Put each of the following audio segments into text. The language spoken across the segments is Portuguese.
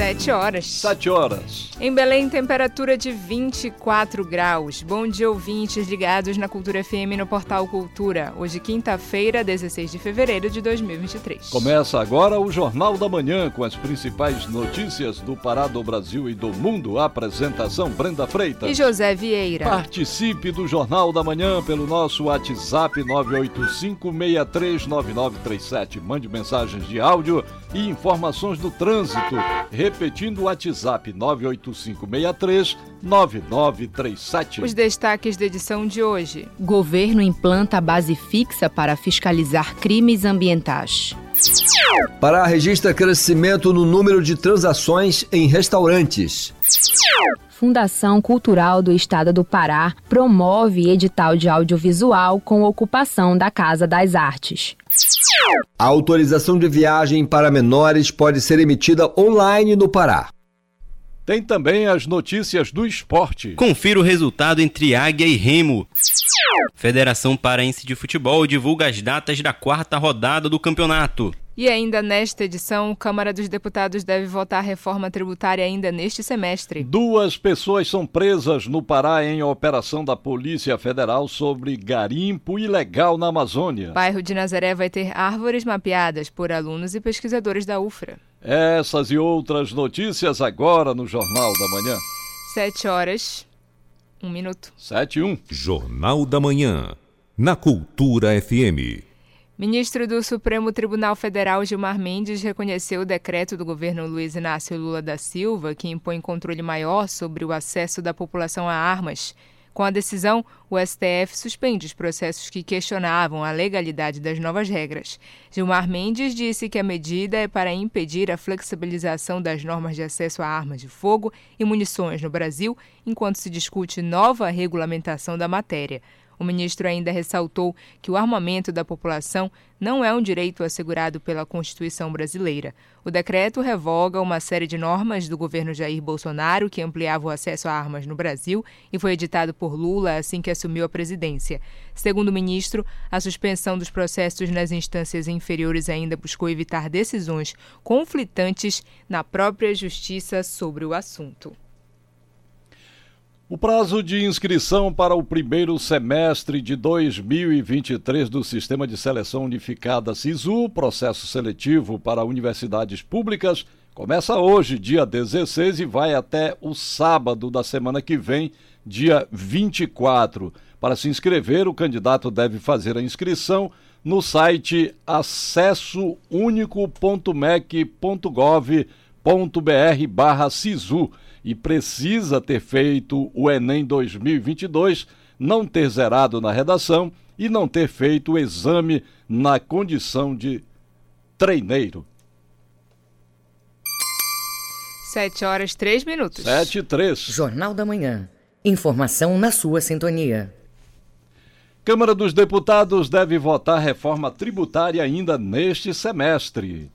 Sete horas. Sete horas. Em Belém, temperatura de 24 graus. Bom dia, ouvintes ligados na Cultura FM no Portal Cultura. Hoje, quinta-feira, 16 de fevereiro de 2023. Começa agora o Jornal da Manhã com as principais notícias do Pará, do Brasil e do mundo. apresentação Brenda Freitas e José Vieira. Participe do Jornal da Manhã pelo nosso WhatsApp 985639937. Mande mensagens de áudio e informações do trânsito. Repetindo o WhatsApp 98563 9937. Os destaques da edição de hoje. Governo implanta base fixa para fiscalizar crimes ambientais. Pará registra crescimento no número de transações em restaurantes. Fundação Cultural do Estado do Pará promove edital de audiovisual com ocupação da Casa das Artes. A autorização de viagem para menores pode ser emitida online no Pará. Tem também as notícias do esporte. Confira o resultado entre Águia e Remo. Federação Paraense de Futebol divulga as datas da quarta rodada do campeonato. E ainda nesta edição, Câmara dos Deputados deve votar reforma tributária ainda neste semestre. Duas pessoas são presas no Pará em operação da Polícia Federal sobre garimpo ilegal na Amazônia. Bairro de Nazaré vai ter árvores mapeadas por alunos e pesquisadores da UFRA. Essas e outras notícias agora no Jornal da Manhã. Sete horas, um minuto. Sete e um. Jornal da Manhã, na Cultura FM. Ministro do Supremo Tribunal Federal Gilmar Mendes reconheceu o decreto do governo Luiz Inácio Lula da Silva que impõe controle maior sobre o acesso da população a armas. Com a decisão, o STF suspende os processos que questionavam a legalidade das novas regras. Gilmar Mendes disse que a medida é para impedir a flexibilização das normas de acesso a armas de fogo e munições no Brasil, enquanto se discute nova regulamentação da matéria. O ministro ainda ressaltou que o armamento da população não é um direito assegurado pela Constituição brasileira. O decreto revoga uma série de normas do governo Jair Bolsonaro que ampliava o acesso a armas no Brasil e foi editado por Lula assim que assumiu a presidência. Segundo o ministro, a suspensão dos processos nas instâncias inferiores ainda buscou evitar decisões conflitantes na própria justiça sobre o assunto. O prazo de inscrição para o primeiro semestre de 2023 do Sistema de Seleção Unificada SISU, processo seletivo para universidades públicas, começa hoje, dia 16, e vai até o sábado da semana que vem, dia 24. Para se inscrever, o candidato deve fazer a inscrição no site acessounico.mec.gov.br barra SISU e precisa ter feito o Enem 2022, não ter zerado na redação e não ter feito o exame na condição de treineiro. Sete horas, três minutos. Sete e três. Jornal da Manhã. Informação na sua sintonia. Câmara dos Deputados deve votar reforma tributária ainda neste semestre.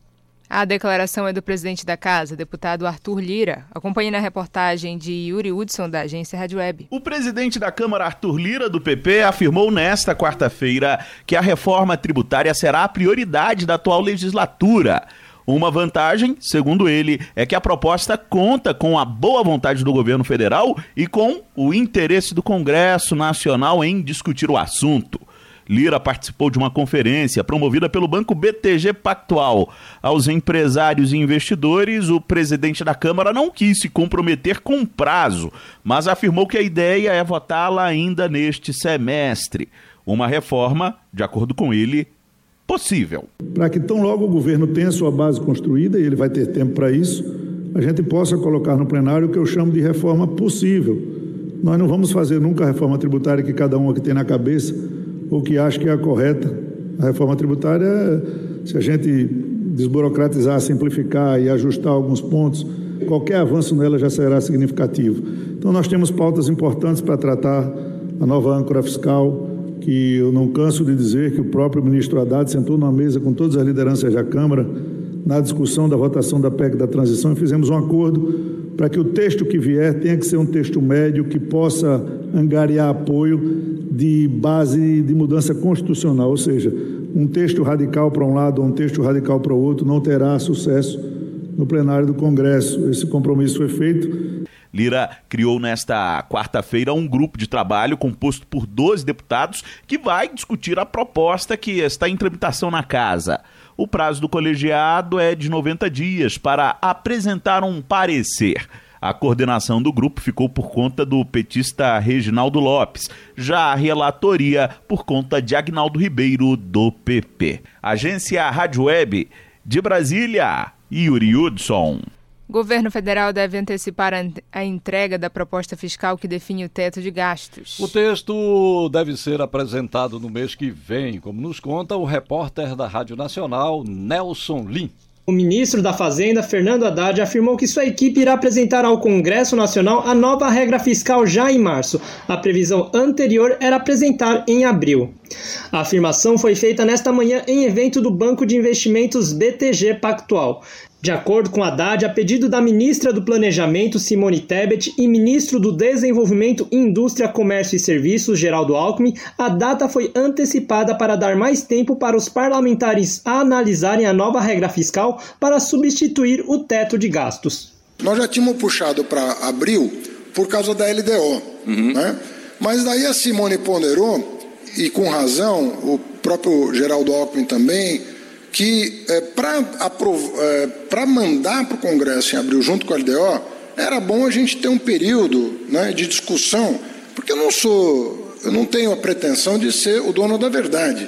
A declaração é do presidente da Casa, deputado Arthur Lira. Acompanhe na reportagem de Yuri Hudson, da agência Rádio Web. O presidente da Câmara, Arthur Lira, do PP, afirmou nesta quarta-feira que a reforma tributária será a prioridade da atual legislatura. Uma vantagem, segundo ele, é que a proposta conta com a boa vontade do governo federal e com o interesse do Congresso Nacional em discutir o assunto. Lira participou de uma conferência promovida pelo Banco BTG Pactual. Aos empresários e investidores, o presidente da Câmara não quis se comprometer com prazo, mas afirmou que a ideia é votá-la ainda neste semestre. Uma reforma, de acordo com ele, possível. Para que tão logo o governo tenha sua base construída, e ele vai ter tempo para isso, a gente possa colocar no plenário o que eu chamo de reforma possível. Nós não vamos fazer nunca a reforma tributária que cada um aqui tem na cabeça, ou que acha que é a correta. A reforma tributária, se a gente desburocratizar, simplificar e ajustar alguns pontos, qualquer avanço nela já será significativo. Então, nós temos pautas importantes para tratar a nova âncora fiscal, que eu não canso de dizer que o próprio ministro Haddad sentou numa mesa com todas as lideranças da Câmara na discussão da votação da PEC da transição e fizemos um acordo para que o texto que vier tenha que ser um texto médio que possa angariar apoio de base de mudança constitucional, ou seja, um texto radical para um lado ou um texto radical para o outro não terá sucesso no plenário do Congresso. Esse compromisso foi feito. Lira criou nesta quarta-feira um grupo de trabalho composto por 12 deputados que vai discutir a proposta que está em tramitação na casa. O prazo do colegiado é de 90 dias para apresentar um parecer. A coordenação do grupo ficou por conta do petista Reginaldo Lopes, já a relatoria por conta de Agnaldo Ribeiro, do PP. Agência Rádio Web de Brasília, Yuri Hudson. Governo federal deve antecipar a entrega da proposta fiscal que define o teto de gastos. O texto deve ser apresentado no mês que vem, como nos conta o repórter da Rádio Nacional, Nelson Lim. O ministro da Fazenda, Fernando Haddad, afirmou que sua equipe irá apresentar ao Congresso Nacional a nova regra fiscal já em março. A previsão anterior era apresentar em abril. A afirmação foi feita nesta manhã em evento do Banco de Investimentos BTG Pactual. De acordo com Haddad, a pedido da ministra do Planejamento, Simone Tebet, e ministro do Desenvolvimento, Indústria, Comércio e Serviços, Geraldo Alckmin, a data foi antecipada para dar mais tempo para os parlamentares analisarem a nova regra fiscal para substituir o teto de gastos. Nós já tínhamos puxado para abril por causa da LDO, uhum. né? mas daí a Simone ponderou, e com razão, o próprio Geraldo Alckmin também, que é, para é, mandar para o Congresso em abril, junto com a LDO, era bom a gente ter um período né, de discussão, porque eu não sou, eu não tenho a pretensão de ser o dono da verdade.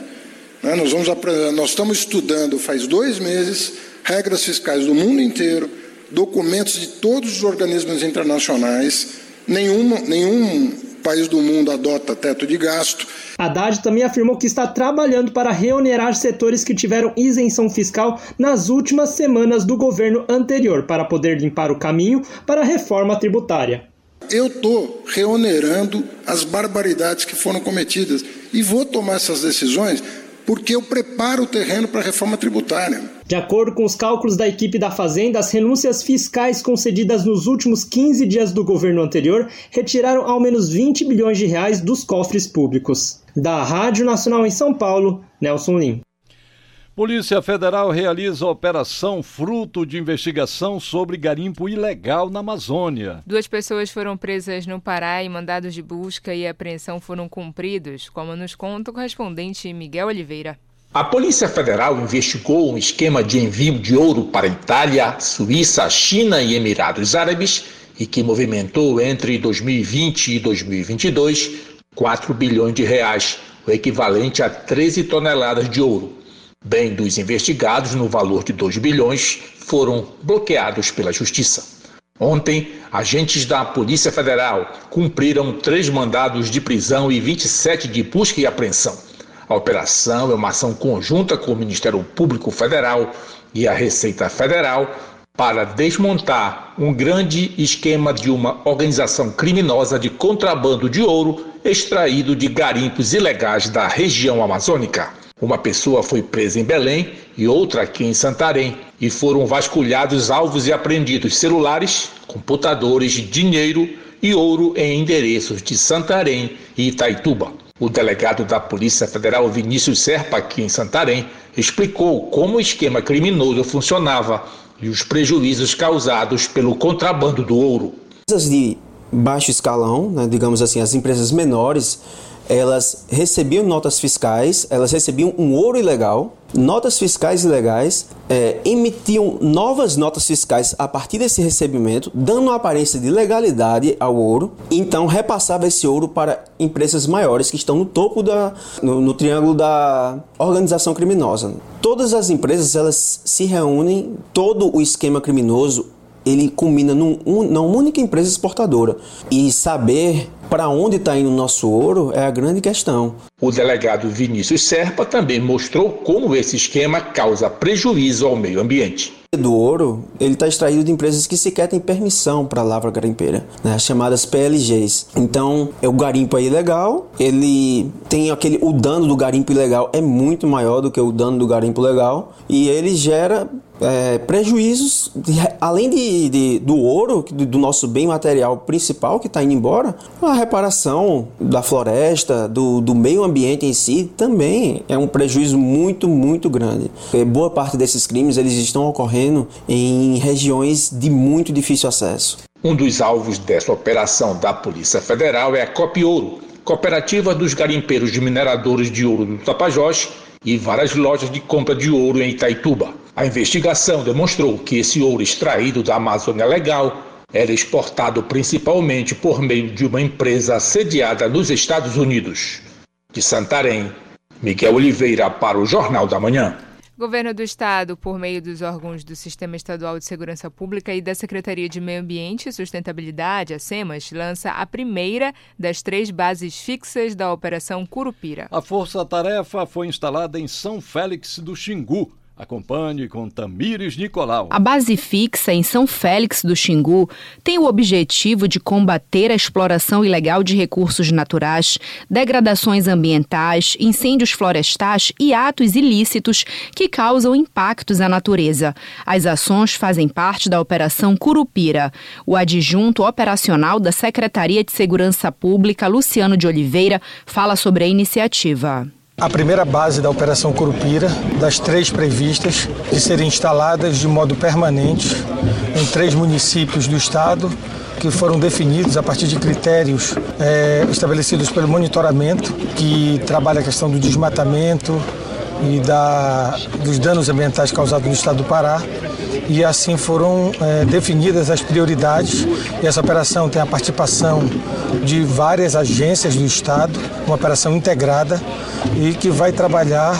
Né? Nós, vamos, nós estamos estudando faz dois meses regras fiscais do mundo inteiro, documentos de todos os organismos internacionais, nenhum, nenhum país do mundo adota teto de gasto. Haddad também afirmou que está trabalhando para reonerar setores que tiveram isenção fiscal nas últimas semanas do governo anterior, para poder limpar o caminho para a reforma tributária. Eu estou reonerando as barbaridades que foram cometidas e vou tomar essas decisões porque eu preparo o terreno para a reforma tributária. De acordo com os cálculos da equipe da Fazenda, as renúncias fiscais concedidas nos últimos 15 dias do governo anterior retiraram ao menos 20 bilhões de reais dos cofres públicos. Da Rádio Nacional em São Paulo, Nelson Lim. Polícia Federal realiza operação fruto de investigação sobre garimpo ilegal na Amazônia. Duas pessoas foram presas no Pará e mandados de busca e apreensão foram cumpridos, como nos conta o correspondente Miguel Oliveira. A Polícia Federal investigou um esquema de envio de ouro para Itália, Suíça, China e Emirados Árabes e que movimentou entre 2020 e 2022 4 bilhões de reais, o equivalente a 13 toneladas de ouro. Bem dos investigados, no valor de 2 bilhões, foram bloqueados pela Justiça. Ontem, agentes da Polícia Federal cumpriram três mandados de prisão e 27 de busca e apreensão. A operação é uma ação conjunta com o Ministério Público Federal e a Receita Federal para desmontar um grande esquema de uma organização criminosa de contrabando de ouro extraído de garimpos ilegais da região amazônica. Uma pessoa foi presa em Belém e outra aqui em Santarém, e foram vasculhados alvos e apreendidos celulares, computadores, dinheiro e ouro em endereços de Santarém e Itaituba. O delegado da Polícia Federal Vinícius Serpa, aqui em Santarém, explicou como o esquema criminoso funcionava e os prejuízos causados pelo contrabando do ouro. Empresas de baixo escalão, né, digamos assim, as empresas menores, elas recebiam notas fiscais, elas recebiam um ouro ilegal, notas fiscais ilegais, é, emitiam novas notas fiscais a partir desse recebimento, dando uma aparência de legalidade ao ouro, então repassava esse ouro para empresas maiores que estão no topo da no, no triângulo da organização criminosa. Todas as empresas elas se reúnem, todo o esquema criminoso ele culmina num, um, numa única empresa exportadora. E saber para onde está indo o nosso ouro é a grande questão. O delegado Vinícius Serpa também mostrou como esse esquema causa prejuízo ao meio ambiente. Do ouro, ele está extraído de empresas que sequer têm permissão para a lavra garimpeira, né, chamadas PLGs. Então, é o garimpo é ilegal, ele tem aquele o dano do garimpo ilegal é muito maior do que o dano do garimpo legal e ele gera é, prejuízos, de, além de, de, do ouro, do nosso bem material principal que está indo embora, a reparação da floresta, do, do meio ambiente em si, também é um prejuízo muito, muito grande. É, boa parte desses crimes eles estão ocorrendo em regiões de muito difícil acesso. Um dos alvos dessa operação da Polícia Federal é a Copiouro, Cooperativa dos Garimpeiros de Mineradores de Ouro do Tapajós e várias lojas de compra de ouro em Itaituba. A investigação demonstrou que esse ouro extraído da Amazônia Legal era exportado principalmente por meio de uma empresa sediada nos Estados Unidos. De Santarém, Miguel Oliveira para o Jornal da Manhã. Governo do Estado, por meio dos órgãos do Sistema Estadual de Segurança Pública e da Secretaria de Meio Ambiente e Sustentabilidade, a SEMAS, lança a primeira das três bases fixas da Operação Curupira. A força-tarefa foi instalada em São Félix do Xingu Acompanhe com Tamires Nicolau. A base fixa em São Félix do Xingu tem o objetivo de combater a exploração ilegal de recursos naturais, degradações ambientais, incêndios florestais e atos ilícitos que causam impactos à natureza. As ações fazem parte da Operação Curupira. O adjunto operacional da Secretaria de Segurança Pública, Luciano de Oliveira, fala sobre a iniciativa. A primeira base da Operação Curupira, das três previstas, de serem instaladas de modo permanente em três municípios do estado, que foram definidos a partir de critérios é, estabelecidos pelo monitoramento, que trabalha a questão do desmatamento e da, dos danos ambientais causados no estado do Pará e assim foram é, definidas as prioridades. E essa operação tem a participação de várias agências do Estado, uma operação integrada e que vai trabalhar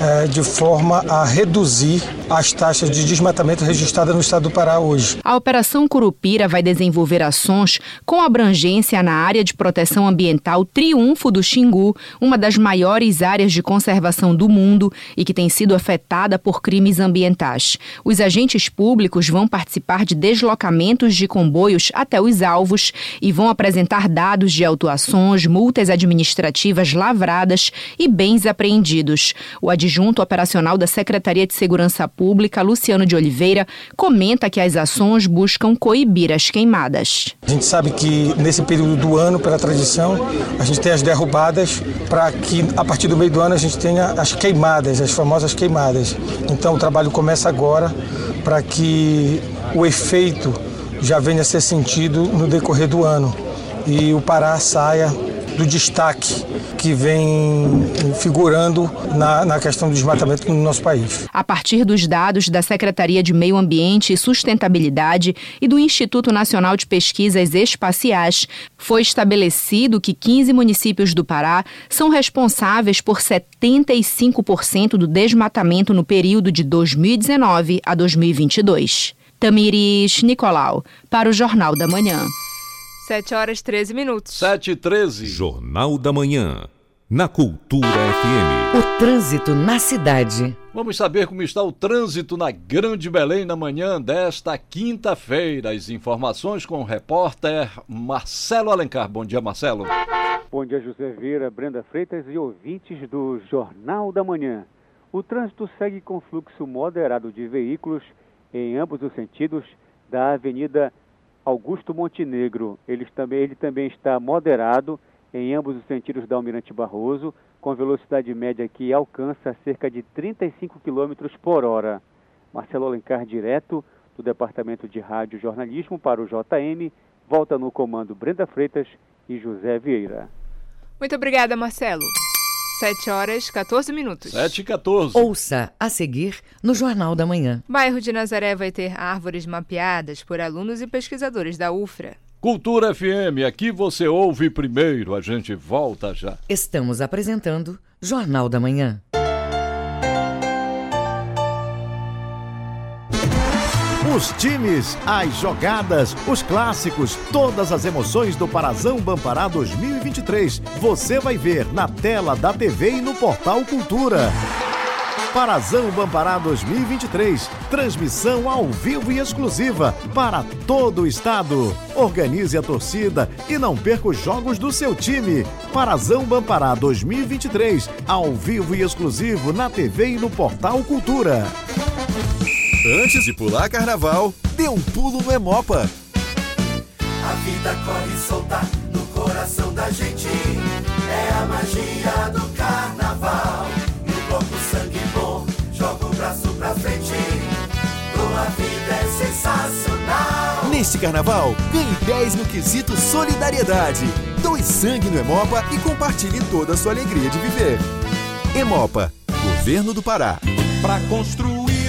é, de forma a reduzir as taxas de desmatamento registradas no estado do Pará hoje. A Operação Curupira vai desenvolver ações com abrangência na área de proteção ambiental Triunfo do Xingu, uma das maiores áreas de conservação do mundo e que tem sido afetada por crimes ambientais. Os agentes públicos vão participar de deslocamentos de comboios até os alvos e vão apresentar dados de autuações, multas administrativas lavradas e bens apreendidos. O adjunto operacional da Secretaria de Segurança Pública, Luciano de Oliveira, comenta que as ações buscam coibir as queimadas. A gente sabe que nesse período do ano, pela tradição, a gente tem as derrubadas para que a partir do meio do ano a gente tenha as queimadas, as famosas queimadas. Então o trabalho começa agora para que o efeito já venha a ser sentido no decorrer do ano e o Pará saia do destaque que vem figurando na, na questão do desmatamento no nosso país. A partir dos dados da Secretaria de Meio Ambiente e Sustentabilidade e do Instituto Nacional de Pesquisas Espaciais, foi estabelecido que 15 municípios do Pará são responsáveis por 75% do desmatamento no período de 2019 a 2022. Tamiris Nicolau, para o Jornal da Manhã. 7 horas 13 minutos. 7 e 13. Jornal da Manhã. Na Cultura FM. O trânsito na cidade. Vamos saber como está o trânsito na Grande Belém na manhã desta quinta-feira. As informações com o repórter Marcelo Alencar. Bom dia, Marcelo. Bom dia, José Vieira, Brenda Freitas e ouvintes do Jornal da Manhã. O trânsito segue com fluxo moderado de veículos em ambos os sentidos da Avenida Augusto Montenegro. Ele também, ele também está moderado em ambos os sentidos da Almirante Barroso, com velocidade média que alcança cerca de 35 km por hora. Marcelo Alencar, direto do Departamento de Rádio Jornalismo para o JM, volta no comando Brenda Freitas e José Vieira. Muito obrigada, Marcelo. 7 horas 14 minutos. 7 e 14. Ouça a seguir no Jornal da Manhã. Bairro de Nazaré vai ter árvores mapeadas por alunos e pesquisadores da UFRA. Cultura FM, aqui você ouve primeiro, a gente volta já. Estamos apresentando Jornal da Manhã. Os times, as jogadas, os clássicos, todas as emoções do Parazão Bampará 2023. Você vai ver na tela da TV e no portal Cultura. Parazão Bampará 2023. Transmissão ao vivo e exclusiva para todo o estado. Organize a torcida e não perca os jogos do seu time. Parazão Bampará 2023. Ao vivo e exclusivo na TV e no portal Cultura. Antes de pular carnaval, dê um pulo no Emopa. A vida corre solta no coração da gente. É a magia do carnaval. E o corpo sangue bom, joga o braço pra frente. Tua vida é sensacional. Neste carnaval, ganhe 10 no quesito solidariedade. Doe sangue no Emopa e compartilhe toda a sua alegria de viver. Emopa, Governo do Pará. Pra construir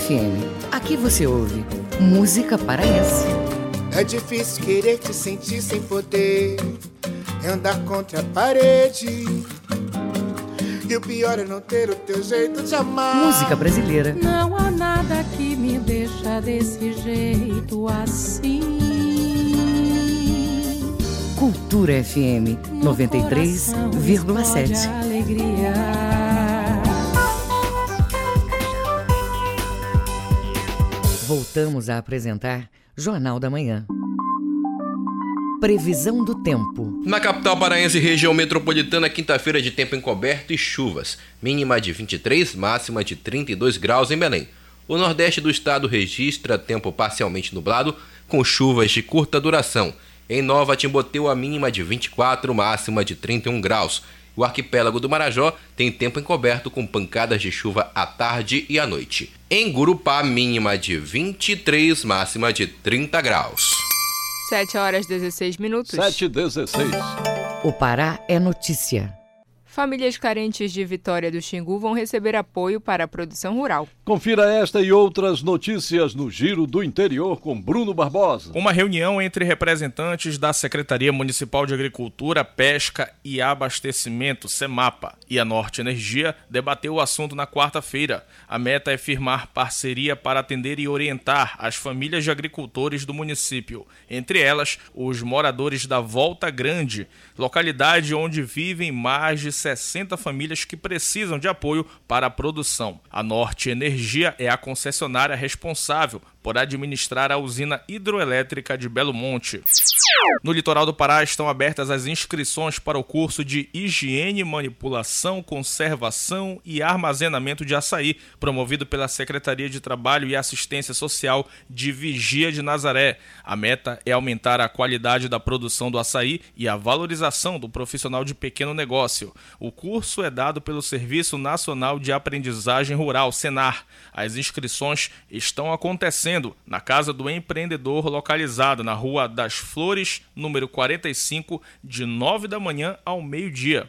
FM. Aqui você ouve música paraense. É difícil querer te sentir sem poder. É andar contra a parede. E o pior é não ter o teu jeito de amar. Música brasileira. Não há nada que me deixa desse jeito assim. Cultura FM 93,7. Alegria. Voltamos a apresentar Jornal da Manhã. Previsão do tempo. Na capital paraense e região metropolitana, quinta-feira de tempo encoberto e chuvas. Mínima de 23, máxima de 32 graus em Belém. O nordeste do estado registra tempo parcialmente nublado, com chuvas de curta duração. Em Nova Timboteu, a mínima de 24, máxima de 31 graus. O arquipélago do Marajó tem tempo encoberto com pancadas de chuva à tarde e à noite. Em Gurupá, mínima de 23, máxima de 30 graus. 7 horas 16 minutos. 7 e 16. O Pará é notícia. Famílias carentes de Vitória do Xingu vão receber apoio para a produção rural. Confira esta e outras notícias no Giro do Interior com Bruno Barbosa. Uma reunião entre representantes da Secretaria Municipal de Agricultura, Pesca e Abastecimento, SEMAPA, e a Norte Energia debateu o assunto na quarta-feira. A meta é firmar parceria para atender e orientar as famílias de agricultores do município, entre elas os moradores da Volta Grande, localidade onde vivem mais de 60 famílias que precisam de apoio para a produção. A Norte Energia é a concessionária responsável por administrar a usina hidroelétrica de Belo Monte. No litoral do Pará estão abertas as inscrições para o curso de Higiene, Manipulação, Conservação e Armazenamento de Açaí, promovido pela Secretaria de Trabalho e Assistência Social de Vigia de Nazaré. A meta é aumentar a qualidade da produção do açaí e a valorização do profissional de pequeno negócio. O curso é dado pelo Serviço Nacional de Aprendizagem Rural, Senar. As inscrições estão acontecendo na Casa do Empreendedor, localizada na Rua das Flores, número 45, de 9 da manhã ao meio-dia.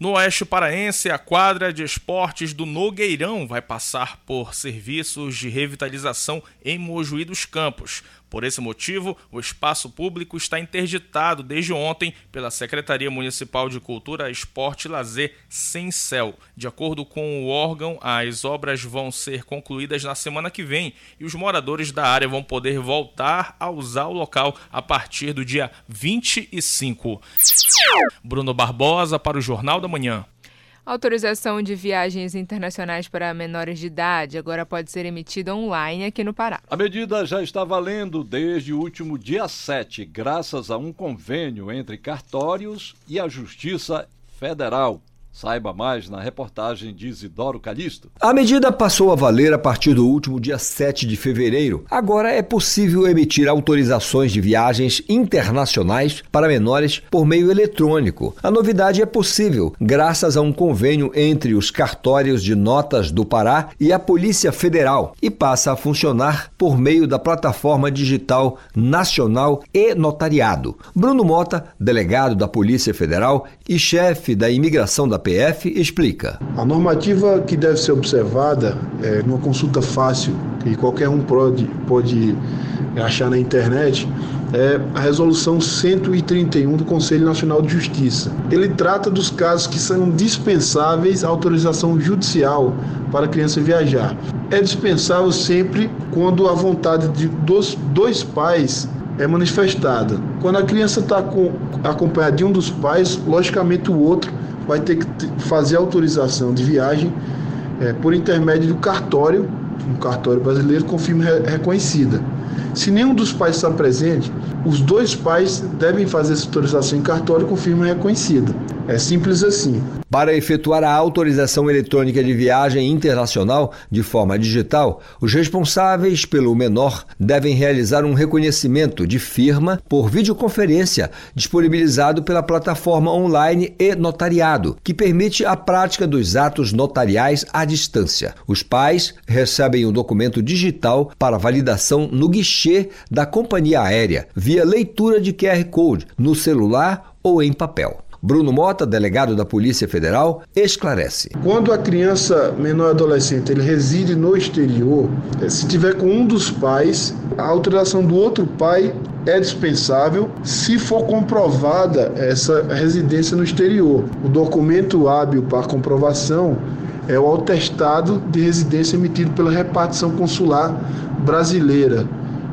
No Oeste Paraense, a quadra de esportes do Nogueirão vai passar por serviços de revitalização em Mojuí dos Campos. Por esse motivo, o espaço público está interditado desde ontem pela Secretaria Municipal de Cultura, Esporte e Lazer, Céu. De acordo com o órgão, as obras vão ser concluídas na semana que vem e os moradores da área vão poder voltar a usar o local a partir do dia 25. Bruno Barbosa para o Jornal da Manhã. Autorização de viagens internacionais para menores de idade agora pode ser emitida online aqui no Pará. A medida já está valendo desde o último dia 7, graças a um convênio entre cartórios e a Justiça Federal. Saiba mais na reportagem de Isidoro Calixto. A medida passou a valer a partir do último dia 7 de fevereiro. Agora é possível emitir autorizações de viagens internacionais para menores por meio eletrônico. A novidade é possível graças a um convênio entre os cartórios de notas do Pará e a Polícia Federal e passa a funcionar por meio da plataforma digital nacional e notariado. Bruno Mota, delegado da Polícia Federal e chefe da imigração da PF, explica. A normativa que deve ser observada é numa consulta fácil que qualquer um pode, pode achar na internet é a resolução 131 do Conselho Nacional de Justiça. Ele trata dos casos que são dispensáveis à autorização judicial para a criança viajar. É dispensável sempre quando a vontade de dos dois pais é manifestada. Quando a criança está acompanhada de um dos pais, logicamente o outro vai ter que fazer autorização de viagem é, por intermédio do cartório, um cartório brasileiro com firma reconhecida. Se nenhum dos pais está presente, os dois pais devem fazer essa autorização em cartório com firma reconhecida. É simples assim. Para efetuar a autorização eletrônica de viagem internacional de forma digital, os responsáveis pelo menor devem realizar um reconhecimento de firma por videoconferência disponibilizado pela plataforma online e notariado, que permite a prática dos atos notariais à distância. Os pais recebem o documento digital para validação no guichê da companhia aérea, via leitura de QR Code no celular ou em papel. Bruno Mota, delegado da Polícia Federal, esclarece. Quando a criança menor adolescente ele reside no exterior, eh, se tiver com um dos pais, a autorização do outro pai é dispensável se for comprovada essa residência no exterior. O documento hábil para comprovação é o atestado de residência emitido pela repartição consular brasileira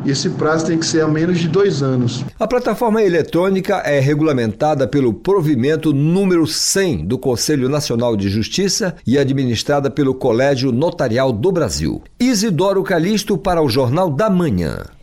e esse prazo tem que ser a menos de dois anos. A plataforma eletrônica é regulamentada pelo provimento número 100 do Conselho Nacional de Justiça e administrada pelo Colégio Notarial do Brasil. Isidoro Calixto para o Jornal da Manhã.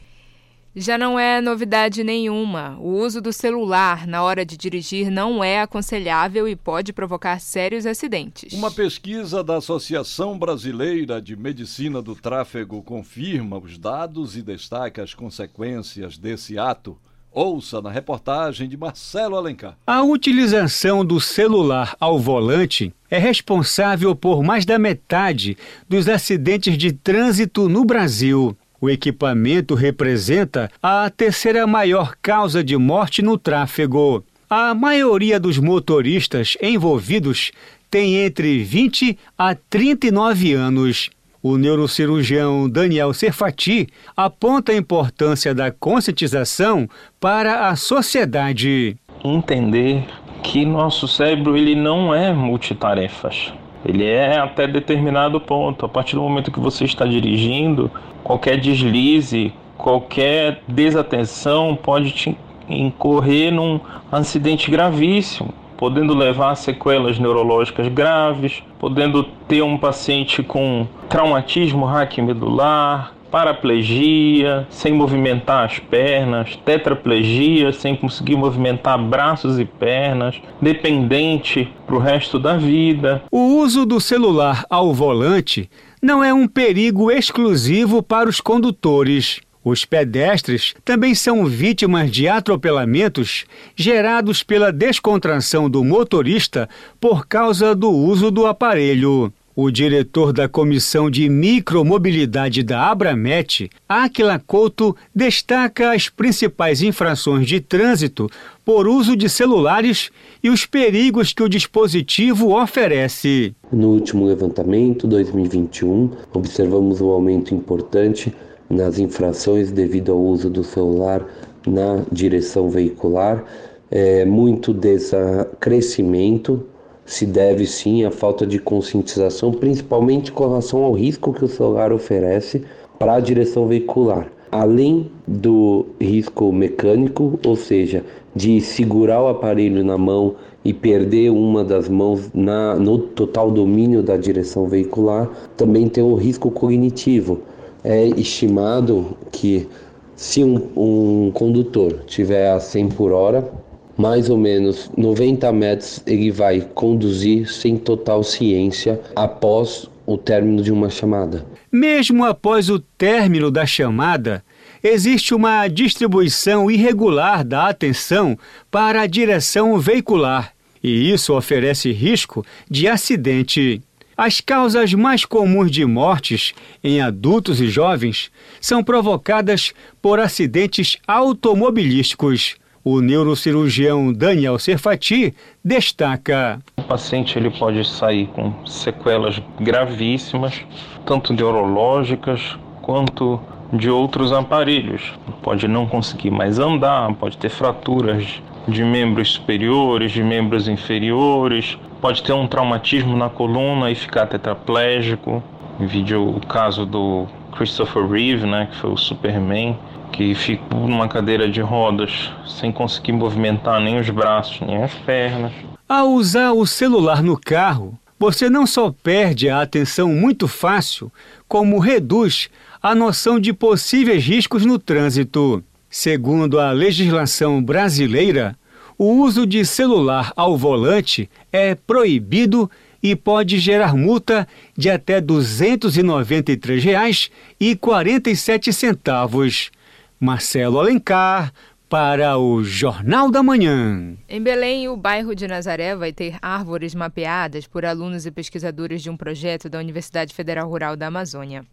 Já não é novidade nenhuma. O uso do celular na hora de dirigir não é aconselhável e pode provocar sérios acidentes. Uma pesquisa da Associação Brasileira de Medicina do Tráfego confirma os dados e destaca as consequências desse ato. Ouça na reportagem de Marcelo Alencar. A utilização do celular ao volante é responsável por mais da metade dos acidentes de trânsito no Brasil. O equipamento representa a terceira maior causa de morte no tráfego. A maioria dos motoristas envolvidos tem entre 20 a 39 anos. O neurocirurgião Daniel Serfati aponta a importância da conscientização para a sociedade. Entender que nosso cérebro ele não é multitarefas. Ele é até determinado ponto. A partir do momento que você está dirigindo, qualquer deslize, qualquer desatenção pode te incorrer num acidente gravíssimo, podendo levar a sequelas neurológicas graves, podendo ter um paciente com traumatismo raquimedular, paraplegia, sem movimentar as pernas, tetraplegia, sem conseguir movimentar braços e pernas, dependente para o resto da vida. O uso do celular ao volante não é um perigo exclusivo para os condutores. Os pedestres também são vítimas de atropelamentos gerados pela descontração do motorista por causa do uso do aparelho. O diretor da Comissão de Micromobilidade da Abramet, Aquila Couto, destaca as principais infrações de trânsito por uso de celulares e os perigos que o dispositivo oferece. No último levantamento, 2021, observamos um aumento importante nas infrações devido ao uso do celular na direção veicular. É, muito desse crescimento se deve sim à falta de conscientização, principalmente com relação ao risco que o celular oferece para a direção veicular. Além do risco mecânico, ou seja, de segurar o aparelho na mão e perder uma das mãos na, no total domínio da direção veicular, também tem o risco cognitivo. É estimado que se um, um condutor tiver a 100 por hora, mais ou menos 90 metros ele vai conduzir sem total ciência após o término de uma chamada. Mesmo após o término da chamada, existe uma distribuição irregular da atenção para a direção veicular, e isso oferece risco de acidente. As causas mais comuns de mortes em adultos e jovens são provocadas por acidentes automobilísticos. O neurocirurgião Daniel Serfati destaca. O paciente ele pode sair com sequelas gravíssimas, tanto neurológicas quanto de outros aparelhos. Pode não conseguir mais andar, pode ter fraturas de membros superiores, de membros inferiores, pode ter um traumatismo na coluna e ficar tetraplégico. Vídeo o caso do Christopher Reeve, né, que foi o Superman, que ficou numa cadeira de rodas sem conseguir movimentar nem os braços nem as pernas. Ao usar o celular no carro, você não só perde a atenção muito fácil, como reduz a noção de possíveis riscos no trânsito. Segundo a legislação brasileira, o uso de celular ao volante é proibido e pode gerar multa de até R$ 293,47. Marcelo Alencar, para o Jornal da Manhã. Em Belém, o bairro de Nazaré vai ter árvores mapeadas por alunos e pesquisadores de um projeto da Universidade Federal Rural da Amazônia.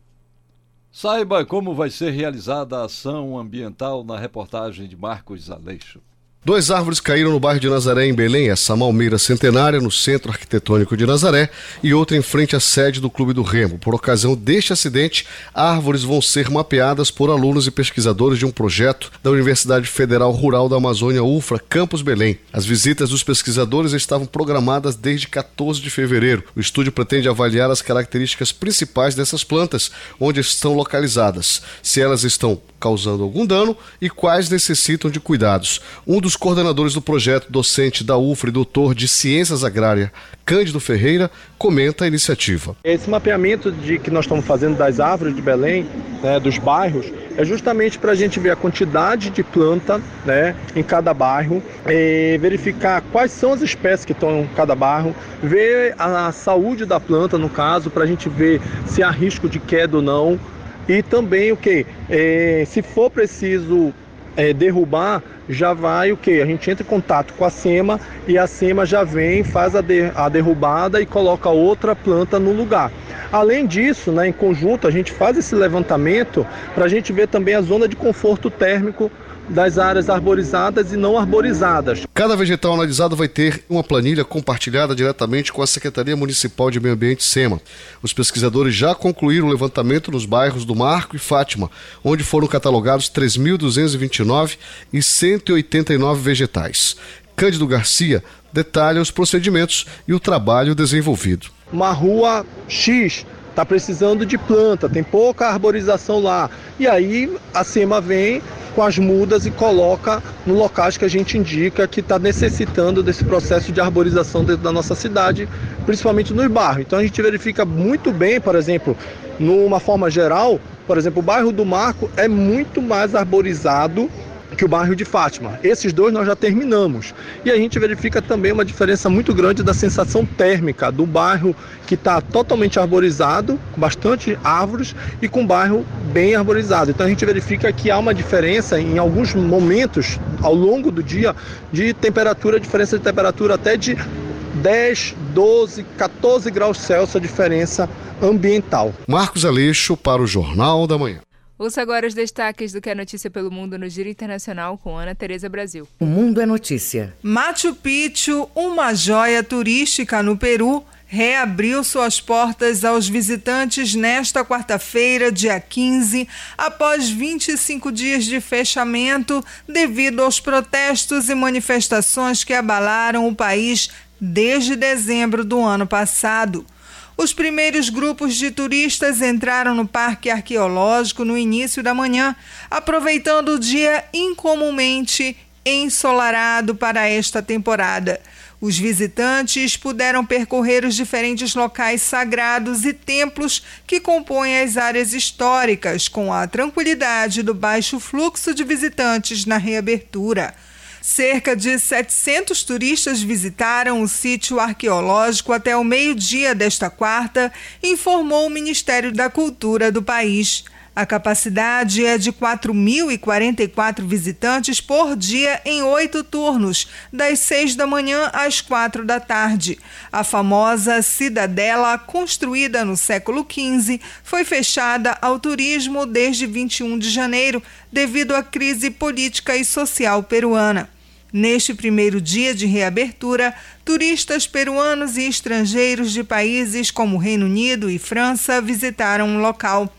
Saiba como vai ser realizada a ação ambiental na reportagem de Marcos Aleixo. Duas árvores caíram no bairro de Nazaré, em Belém, essa Malmeira Centenária, no Centro Arquitetônico de Nazaré, e outra em frente à sede do Clube do Remo. Por ocasião deste acidente, árvores vão ser mapeadas por alunos e pesquisadores de um projeto da Universidade Federal Rural da Amazônia, UFRA, Campus Belém. As visitas dos pesquisadores estavam programadas desde 14 de fevereiro. O estúdio pretende avaliar as características principais dessas plantas, onde estão localizadas, se elas estão causando algum dano e quais necessitam de cuidados. Um dos coordenadores do projeto, docente da UFRA e doutor de Ciências Agrárias, Cândido Ferreira, comenta a iniciativa. Esse mapeamento de que nós estamos fazendo das árvores de Belém, né, dos bairros, é justamente para a gente ver a quantidade de planta né, em cada bairro, verificar quais são as espécies que estão em cada bairro, ver a saúde da planta, no caso, para a gente ver se há risco de queda ou não, e também o que? É, se for preciso é, derrubar, já vai o que? A gente entra em contato com a SEMA e a SEMA já vem, faz a, de, a derrubada e coloca outra planta no lugar. Além disso, né, em conjunto, a gente faz esse levantamento para a gente ver também a zona de conforto térmico das áreas arborizadas e não arborizadas. Cada vegetal analisado vai ter uma planilha compartilhada diretamente com a Secretaria Municipal de Meio Ambiente SEMA. Os pesquisadores já concluíram o levantamento nos bairros do Marco e Fátima, onde foram catalogados 3.229 e 189 vegetais. Cândido Garcia detalha os procedimentos e o trabalho desenvolvido. Uma rua X está precisando de planta, tem pouca arborização lá. E aí a SEMA vem com as mudas e coloca no locais que a gente indica que está necessitando desse processo de arborização dentro da nossa cidade, principalmente nos bairros. Então a gente verifica muito bem, por exemplo, numa forma geral, por exemplo, o bairro do Marco é muito mais arborizado que o bairro de Fátima. Esses dois nós já terminamos. E a gente verifica também uma diferença muito grande da sensação térmica do bairro que está totalmente arborizado, com bastante árvores, e com o bairro bem arborizado. Então a gente verifica que há uma diferença em alguns momentos ao longo do dia de temperatura, diferença de temperatura até de 10, 12, 14 graus Celsius a diferença ambiental. Marcos Aleixo para o Jornal da Manhã. Ouça agora os destaques do que é notícia pelo mundo no Giro Internacional com Ana Tereza Brasil. O mundo é notícia. Machu Picchu, uma joia turística no Peru, reabriu suas portas aos visitantes nesta quarta-feira, dia 15, após 25 dias de fechamento devido aos protestos e manifestações que abalaram o país desde dezembro do ano passado. Os primeiros grupos de turistas entraram no Parque Arqueológico no início da manhã, aproveitando o dia incomumente ensolarado para esta temporada. Os visitantes puderam percorrer os diferentes locais sagrados e templos que compõem as áreas históricas, com a tranquilidade do baixo fluxo de visitantes na reabertura. Cerca de 700 turistas visitaram o sítio arqueológico até o meio-dia desta quarta, informou o Ministério da Cultura do país. A capacidade é de 4.044 visitantes por dia em oito turnos, das seis da manhã às quatro da tarde. A famosa cidadela, construída no século XV, foi fechada ao turismo desde 21 de janeiro, devido à crise política e social peruana. Neste primeiro dia de reabertura, turistas peruanos e estrangeiros de países como Reino Unido e França visitaram o local.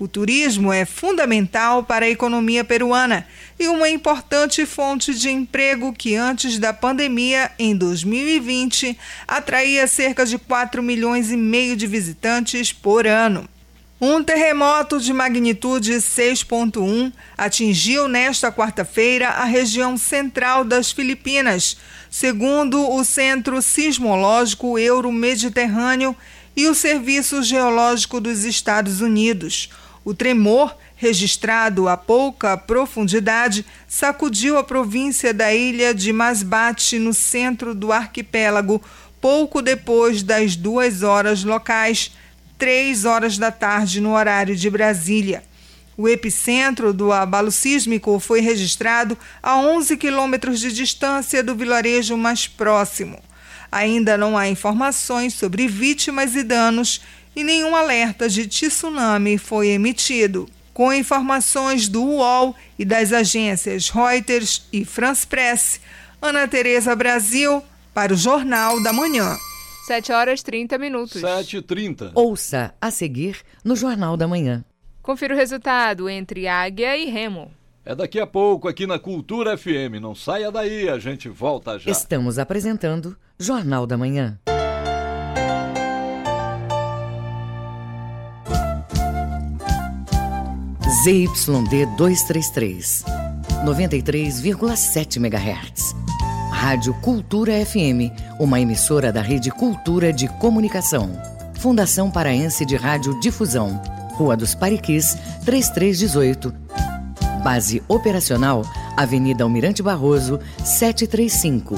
O turismo é fundamental para a economia peruana e uma importante fonte de emprego que, antes da pandemia, em 2020, atraía cerca de 4 milhões e meio de visitantes por ano. Um terremoto de magnitude 6.1 atingiu nesta quarta-feira a região central das Filipinas, segundo o Centro Sismológico Euro-Mediterrâneo e o Serviço Geológico dos Estados Unidos. O tremor, registrado a pouca profundidade, sacudiu a província da ilha de Masbate, no centro do arquipélago, pouco depois das duas horas locais três horas da tarde no horário de Brasília. O epicentro do abalo sísmico foi registrado a 11 quilômetros de distância do vilarejo mais próximo. Ainda não há informações sobre vítimas e danos e nenhum alerta de tsunami foi emitido. Com informações do UOL e das agências Reuters e France Press, Ana Tereza Brasil, para o Jornal da Manhã. 7 horas 30 minutos. 7h30. Ouça a seguir no Jornal da Manhã. Confira o resultado entre Águia e Remo. É daqui a pouco aqui na Cultura FM. Não saia daí, a gente volta já. Estamos apresentando Jornal da Manhã. ZYD 233, 93,7 MHz. Rádio Cultura FM, uma emissora da Rede Cultura de Comunicação. Fundação Paraense de Rádio Difusão. Rua dos Pariquis, 3318. Base operacional, Avenida Almirante Barroso, 735.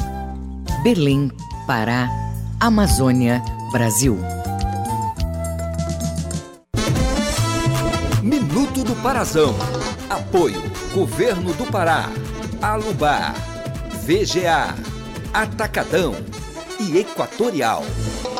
Belém, Pará, Amazônia, Brasil. Minuto do Parazão. Apoio Governo do Pará. Alubar. VGA, Atacadão e Equatorial.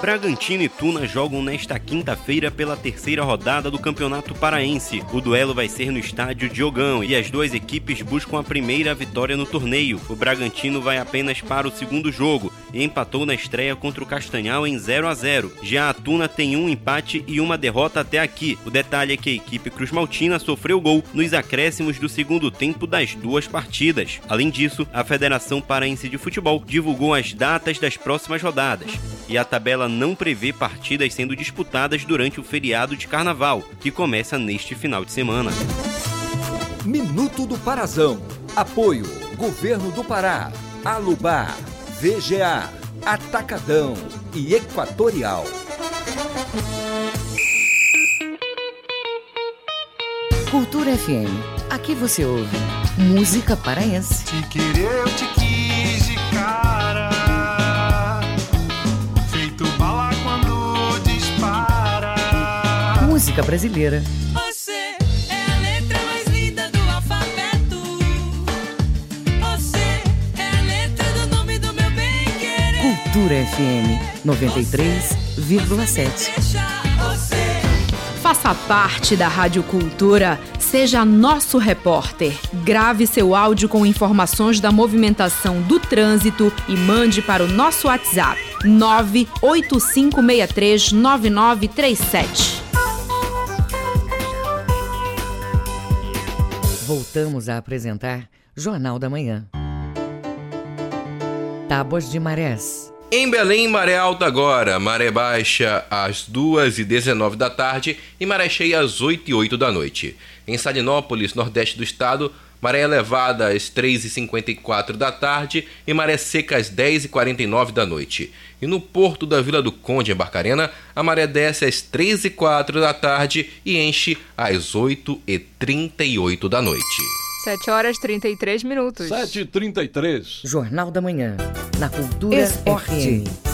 Bragantino e Tuna jogam nesta quinta-feira pela terceira rodada do Campeonato Paraense. O duelo vai ser no estádio Diogão e as duas equipes buscam a primeira vitória no torneio. O Bragantino vai apenas para o segundo jogo e empatou na estreia contra o Castanhal em 0 a 0. Já a Tuna tem um empate e uma derrota até aqui. O detalhe é que a equipe Cruz Maltina sofreu gol nos acréscimos do segundo tempo das duas partidas. Além disso, a Federação Paraense de Futebol divulgou as datas das próximas rodadas e a tabela não prevê partidas sendo disputadas durante o feriado de carnaval, que começa neste final de semana. Minuto do Parazão. Apoio: Governo do Pará, Alubar, VGA, Atacadão e Equatorial. Cultura FM. Aqui você ouve música paraense. Te querer, eu te quis Música brasileira. Você é a letra mais linda do alfabeto. Você é a letra do nome do meu bem querer. Cultura FM 93,7. Você Faça parte da Rádio Cultura, seja nosso repórter. Grave seu áudio com informações da movimentação do trânsito e mande para o nosso WhatsApp 985639937. Voltamos a apresentar Jornal da Manhã. Tábuas de Marés. Em Belém, maré alta agora, maré baixa às 2h19 da tarde e maré cheia às 8 e 08 da noite. Em Salinópolis, nordeste do estado, maré elevada às 3h54 da tarde e maré seca às 10h49 da noite. E no porto da Vila do Conde, em Barcarena, a maré desce às 3h04 da tarde e enche às 8h38 da noite. 7 horas 33 minutos. 7h33. Jornal da Manhã. Na Cultura Esporte. FM.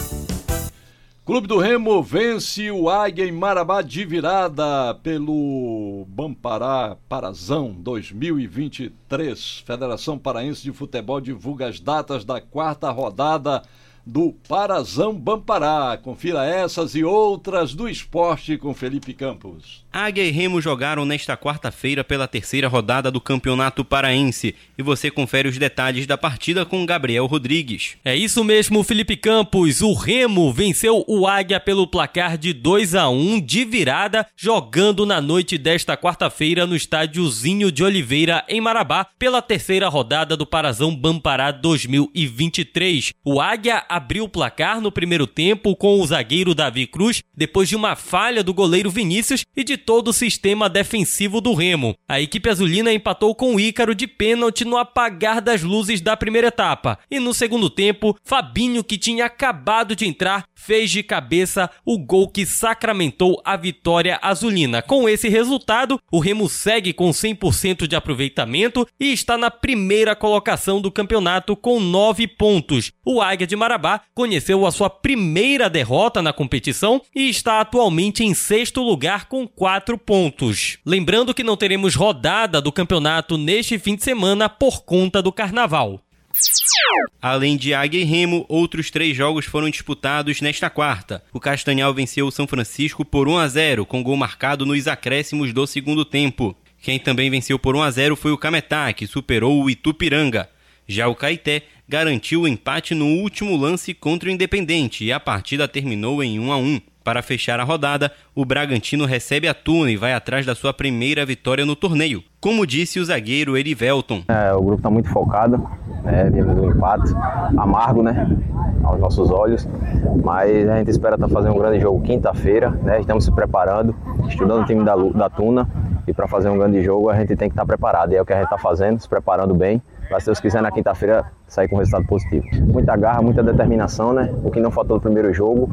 Clube do Remo vence o Águia em Marabá de virada pelo Bampará Parazão 2023. Federação Paraense de Futebol divulga as datas da quarta rodada do Parazão Bampará. Confira essas e outras do esporte com Felipe Campos. Águia e Remo jogaram nesta quarta-feira pela terceira rodada do Campeonato Paraense e você confere os detalhes da partida com Gabriel Rodrigues. É isso mesmo, Felipe Campos. O Remo venceu o Águia pelo placar de 2 a 1 de virada, jogando na noite desta quarta-feira no estádiozinho de Oliveira, em Marabá, pela terceira rodada do Parazão Bampará 2023. O Águia abriu o placar no primeiro tempo com o zagueiro Davi Cruz, depois de uma falha do goleiro Vinícius e de todo o sistema defensivo do Remo. A equipe azulina empatou com o Ícaro de pênalti no apagar das luzes da primeira etapa. E no segundo tempo, Fabinho, que tinha acabado de entrar, fez de cabeça o gol que sacramentou a vitória azulina. Com esse resultado, o Remo segue com 100% de aproveitamento e está na primeira colocação do campeonato com 9 pontos. O Águia de Marabá conheceu a sua primeira derrota na competição e está atualmente em sexto lugar com 4 pontos. Lembrando que não teremos rodada do campeonato neste fim de semana por conta do carnaval. Além de Águia e Remo, outros três jogos foram disputados nesta quarta. O Castanhal venceu o São Francisco por 1 a 0, com gol marcado nos acréscimos do segundo tempo. Quem também venceu por 1 a 0 foi o Cametá, que superou o Itupiranga. Já o Caeté garantiu o empate no último lance contra o Independente e a partida terminou em 1 a 1. Para fechar a rodada, o Bragantino recebe a Tuna e vai atrás da sua primeira vitória no torneio. Como disse o zagueiro Erivelton. É, o grupo está muito focado, né? viemos do empate, amargo, né? Aos nossos olhos, mas a gente espera estar tá fazendo um grande jogo quinta-feira, né? Estamos se preparando, estudando o time da, da Tuna e para fazer um grande jogo a gente tem que estar tá preparado. E é o que a gente está fazendo, se preparando bem para se Deus quiser na quinta-feira sair com um resultado positivo. Muita garra, muita determinação, né? O que não faltou no primeiro jogo,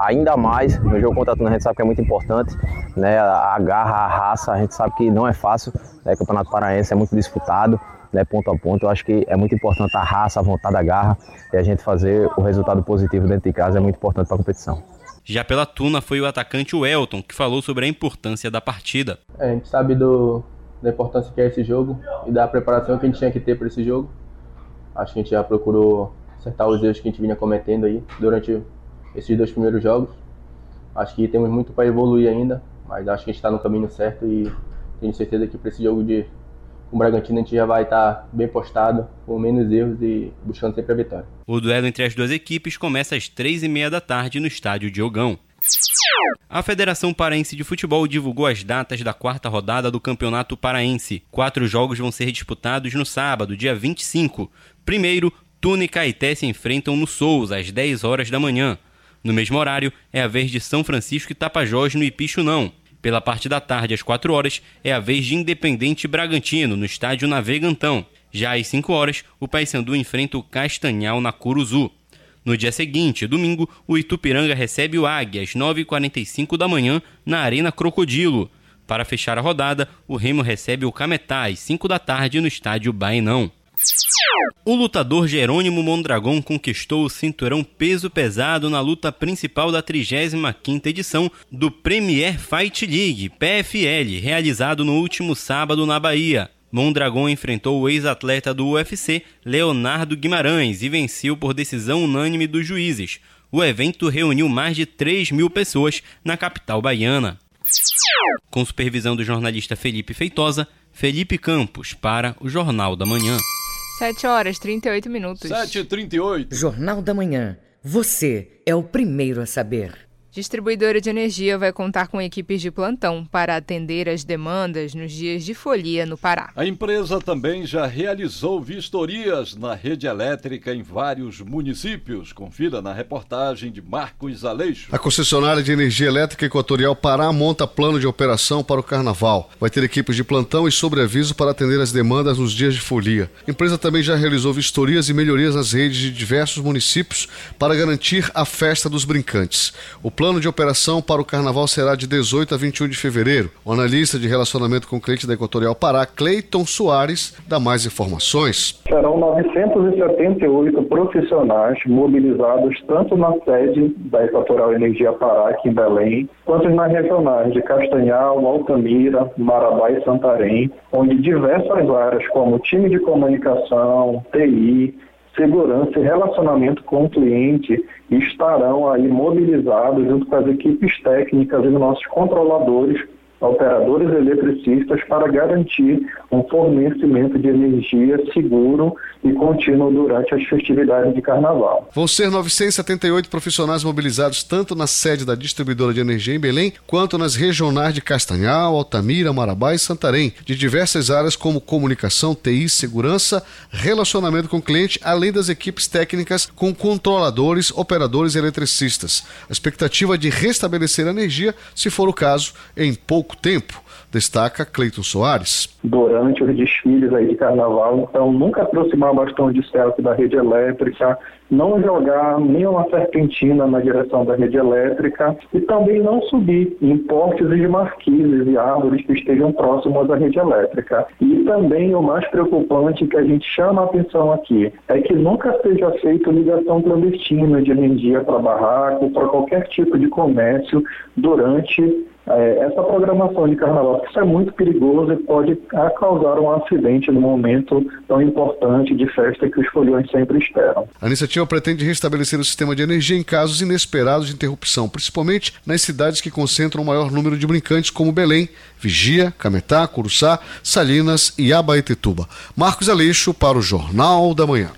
ainda mais no jogo contra a Tuna, a gente sabe que é muito importante, né? A garra, a raça, a gente sabe que não é fácil, né? O Campeonato Paraense é muito disputado, né? Ponto a ponto. Eu acho que é muito importante a raça, a vontade, a garra e a gente fazer o resultado positivo dentro de casa é muito importante para a competição. Já pela Tuna foi o atacante Welton que falou sobre a importância da partida. É, a gente sabe do, da importância que é esse jogo e da preparação que a gente tinha que ter para esse jogo. Acho que a gente já procurou acertar os erros que a gente vinha cometendo aí durante esses dois primeiros jogos. Acho que temos muito para evoluir ainda, mas acho que a gente está no caminho certo e tenho certeza que para esse jogo de com o Bragantino a gente já vai estar tá bem postado, com menos erros e buscando sempre a vitória. O duelo entre as duas equipes começa às três e meia da tarde no estádio Diogão. A Federação Paraense de Futebol divulgou as datas da quarta rodada do Campeonato Paraense. Quatro jogos vão ser disputados no sábado, dia 25. Primeiro, Tuna e Caeté se enfrentam no Souza, às 10 horas da manhã. No mesmo horário, é a vez de São Francisco e Tapajós no Ipixunão. Pela parte da tarde, às 4 horas, é a vez de Independente Bragantino, no estádio Navegantão. Já às 5 horas, o Paysandu enfrenta o Castanhal na Curuzu. No dia seguinte, domingo, o Itupiranga recebe o Águia às 9h45 da manhã na Arena Crocodilo. Para fechar a rodada, o Remo recebe o Cametá às 5 da tarde no estádio Bainão. O lutador Jerônimo Mondragon conquistou o cinturão peso pesado na luta principal da 35ª edição do Premier Fight League, PFL, realizado no último sábado na Bahia. Mondragon enfrentou o ex-atleta do UFC, Leonardo Guimarães, e venceu por decisão unânime dos juízes. O evento reuniu mais de 3 mil pessoas na capital baiana. Com supervisão do jornalista Felipe Feitosa, Felipe Campos para o Jornal da Manhã. 7 horas 38 minutos. 7 e 38 Jornal da Manhã. Você é o primeiro a saber. Distribuidora de energia vai contar com equipes de plantão para atender as demandas nos dias de folia no Pará. A empresa também já realizou vistorias na rede elétrica em vários municípios. Confira na reportagem de Marcos Aleixo. A concessionária de energia elétrica Equatorial Pará monta plano de operação para o carnaval. Vai ter equipes de plantão e sobreaviso para atender as demandas nos dias de folia. A empresa também já realizou vistorias e melhorias nas redes de diversos municípios para garantir a festa dos brincantes. O plano plano de operação para o carnaval será de 18 a 21 de fevereiro. O analista de relacionamento com cliente da Equatorial Pará, Cleiton Soares, dá mais informações. Serão 978 profissionais mobilizados tanto na sede da Equatorial Energia Pará, aqui em Belém, quanto nas regionais de Castanhal, Altamira, Marabá e Santarém, onde diversas áreas como time de comunicação, TI, segurança e relacionamento com o cliente estarão aí mobilizados junto com as equipes técnicas e nossos controladores operadores eletricistas para garantir um fornecimento de energia seguro e contínuo durante as festividades de carnaval. Vão ser 978 profissionais mobilizados tanto na sede da distribuidora de energia em Belém, quanto nas regionais de Castanhal, Altamira, Marabá e Santarém, de diversas áreas como comunicação, TI, segurança, relacionamento com o cliente, além das equipes técnicas com controladores, operadores e eletricistas. A expectativa é de restabelecer a energia, se for o caso, em pouco tempo destaca Cleiton Soares. Durante os desfiles aí de carnaval, então nunca aproximar bastão de selfie da rede elétrica, não jogar nenhuma serpentina na direção da rede elétrica e também não subir em postes de marquises e árvores que estejam próximos à rede elétrica. E também o mais preocupante que a gente chama a atenção aqui é que nunca seja feita ligação clandestina de energia para barraco, para qualquer tipo de comércio durante é, essa programação de carnaval, isso é muito perigoso e pode causar um acidente no momento tão importante de festa que os foliões sempre esperam. A iniciativa pretende restabelecer o sistema de energia em casos inesperados de interrupção, principalmente nas cidades que concentram o maior número de brincantes, como Belém, Vigia, Cametá, Curuçá, Salinas e Abaetetuba. Marcos Aleixo para o Jornal da Manhã.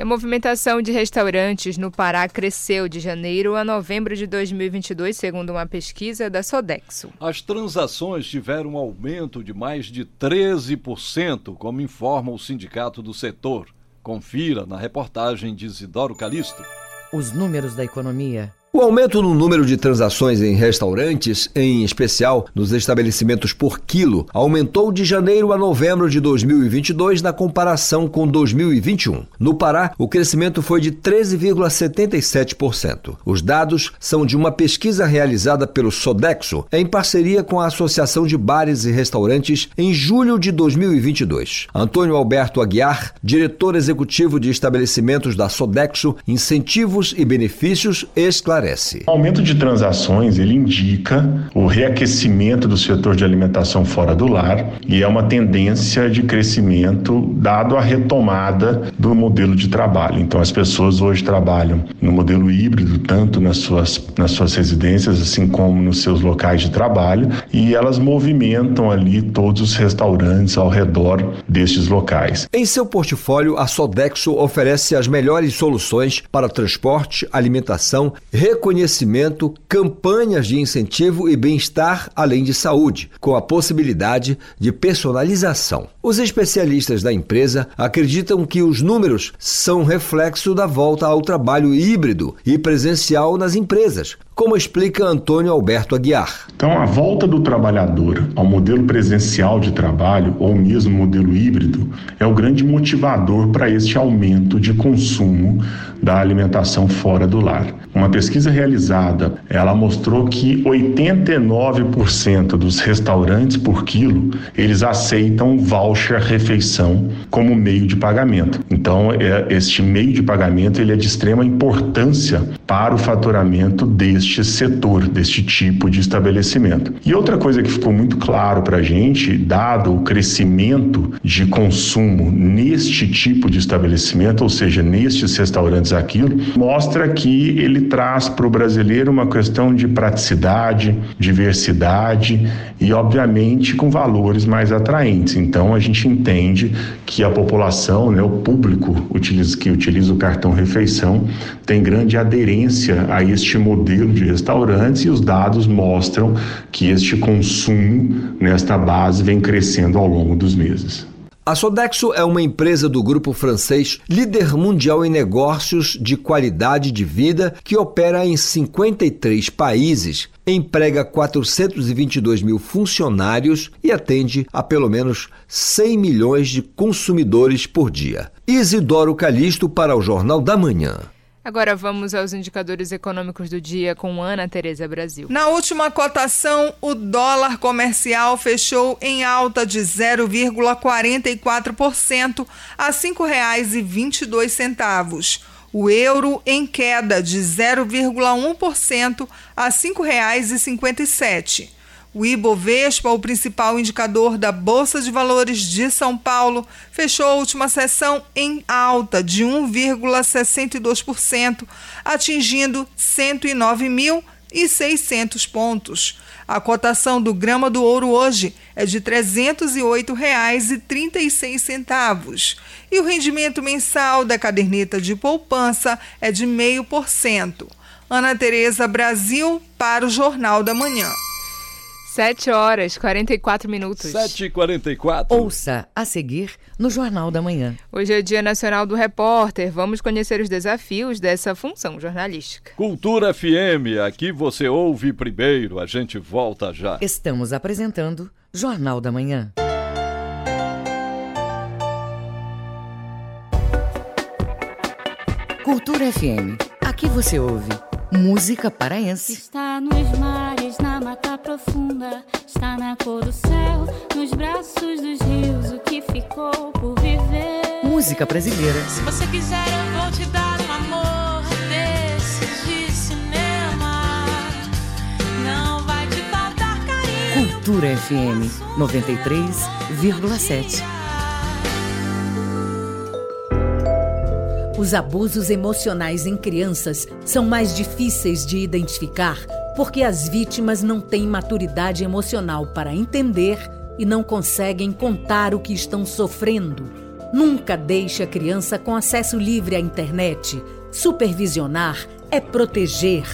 E a movimentação de restaurantes no Pará cresceu de janeiro a novembro de 2022, segundo uma pesquisa da Sodexo. As transações tiveram um aumento de mais de 13%, como informa o sindicato do setor. Confira na reportagem de Isidoro Calixto. Os números da economia o aumento no número de transações em restaurantes, em especial nos estabelecimentos por quilo, aumentou de janeiro a novembro de 2022 na comparação com 2021. No Pará, o crescimento foi de 13,77%. Os dados são de uma pesquisa realizada pelo Sodexo em parceria com a Associação de Bares e Restaurantes em julho de 2022. Antônio Alberto Aguiar, diretor executivo de estabelecimentos da Sodexo, incentivos e benefícios, esclarece esclarece. O aumento de transações ele indica o reaquecimento do setor de alimentação fora do lar e é uma tendência de crescimento dado a retomada do modelo de trabalho. Então as pessoas hoje trabalham no modelo híbrido tanto nas suas nas suas residências assim como nos seus locais de trabalho e elas movimentam ali todos os restaurantes ao redor destes locais. Em seu portfólio, a Sodexo oferece as melhores soluções para transporte, alimentação, reconhecimento, campanhas de incentivo e bem-estar, além de saúde, com a possibilidade de personalização. Os especialistas da empresa acreditam que os números são reflexo da volta ao trabalho híbrido e presencial nas empresas, como explica Antônio Alberto Aguiar. Então, a volta do trabalhador ao modelo presencial de trabalho, ou mesmo modelo híbrido, é o grande motivador para este aumento de consumo da alimentação fora do lar. Uma pesquisa realizada, ela mostrou que 89% dos restaurantes por quilo, eles aceitam voucher refeição como meio de pagamento. Então, é, este meio de pagamento ele é de extrema importância para o faturamento deste setor, deste tipo de estabelecimento. E outra coisa que ficou muito claro para a gente, dado o crescimento de consumo neste tipo de estabelecimento, ou seja, nestes restaurantes aquilo, mostra que ele traz para o brasileiro uma questão de praticidade, diversidade e, obviamente, com valores mais atraentes. Então, a gente entende que a população, né, o público utiliza, que utiliza o cartão refeição, tem grande aderência a este modelo de restaurantes e os dados mostram que este consumo nesta base vem crescendo ao longo dos meses. A Sodexo é uma empresa do grupo francês líder mundial em negócios de qualidade de vida que opera em 53 países, emprega 422 mil funcionários e atende a pelo menos 100 milhões de consumidores por dia. Isidoro Calixto para o Jornal da Manhã. Agora vamos aos indicadores econômicos do dia com Ana Tereza Brasil. Na última cotação, o dólar comercial fechou em alta de 0,44% a R$ 5,22. O euro em queda de 0,1% a R$ 5,57. O Ibovespa, o principal indicador da Bolsa de Valores de São Paulo, fechou a última sessão em alta de 1,62%, atingindo 109.600 pontos. A cotação do grama do ouro hoje é de R$ 308,36 e o rendimento mensal da caderneta de poupança é de 0,5%. Ana Tereza Brasil para o Jornal da Manhã. 7 horas 44 minutos. 7 e 44 Ouça a seguir no Jornal da Manhã. Hoje é Dia Nacional do Repórter. Vamos conhecer os desafios dessa função jornalística. Cultura FM, aqui você ouve primeiro. A gente volta já. Estamos apresentando Jornal da Manhã. Cultura FM. Aqui você ouve música paraense. Está nos mares, na mata profunda, está na cor do céu, nos braços dos rios, o que ficou por viver. Música brasileira. Se você quiser, eu vou te dar um amor desses de cinema. Não vai te faltar carinho. Cultura FM 93,7. Os abusos emocionais em crianças são mais difíceis de identificar porque as vítimas não têm maturidade emocional para entender e não conseguem contar o que estão sofrendo. Nunca deixe a criança com acesso livre à internet. Supervisionar é proteger.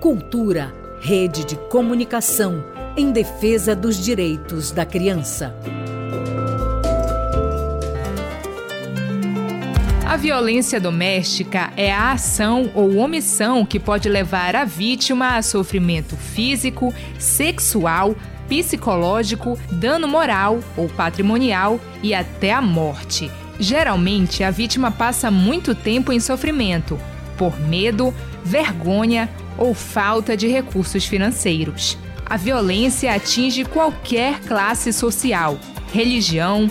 Cultura, rede de comunicação em defesa dos direitos da criança. A violência doméstica é a ação ou omissão que pode levar a vítima a sofrimento físico, sexual, psicológico, dano moral ou patrimonial e até a morte. Geralmente, a vítima passa muito tempo em sofrimento por medo, vergonha ou falta de recursos financeiros. A violência atinge qualquer classe social, religião,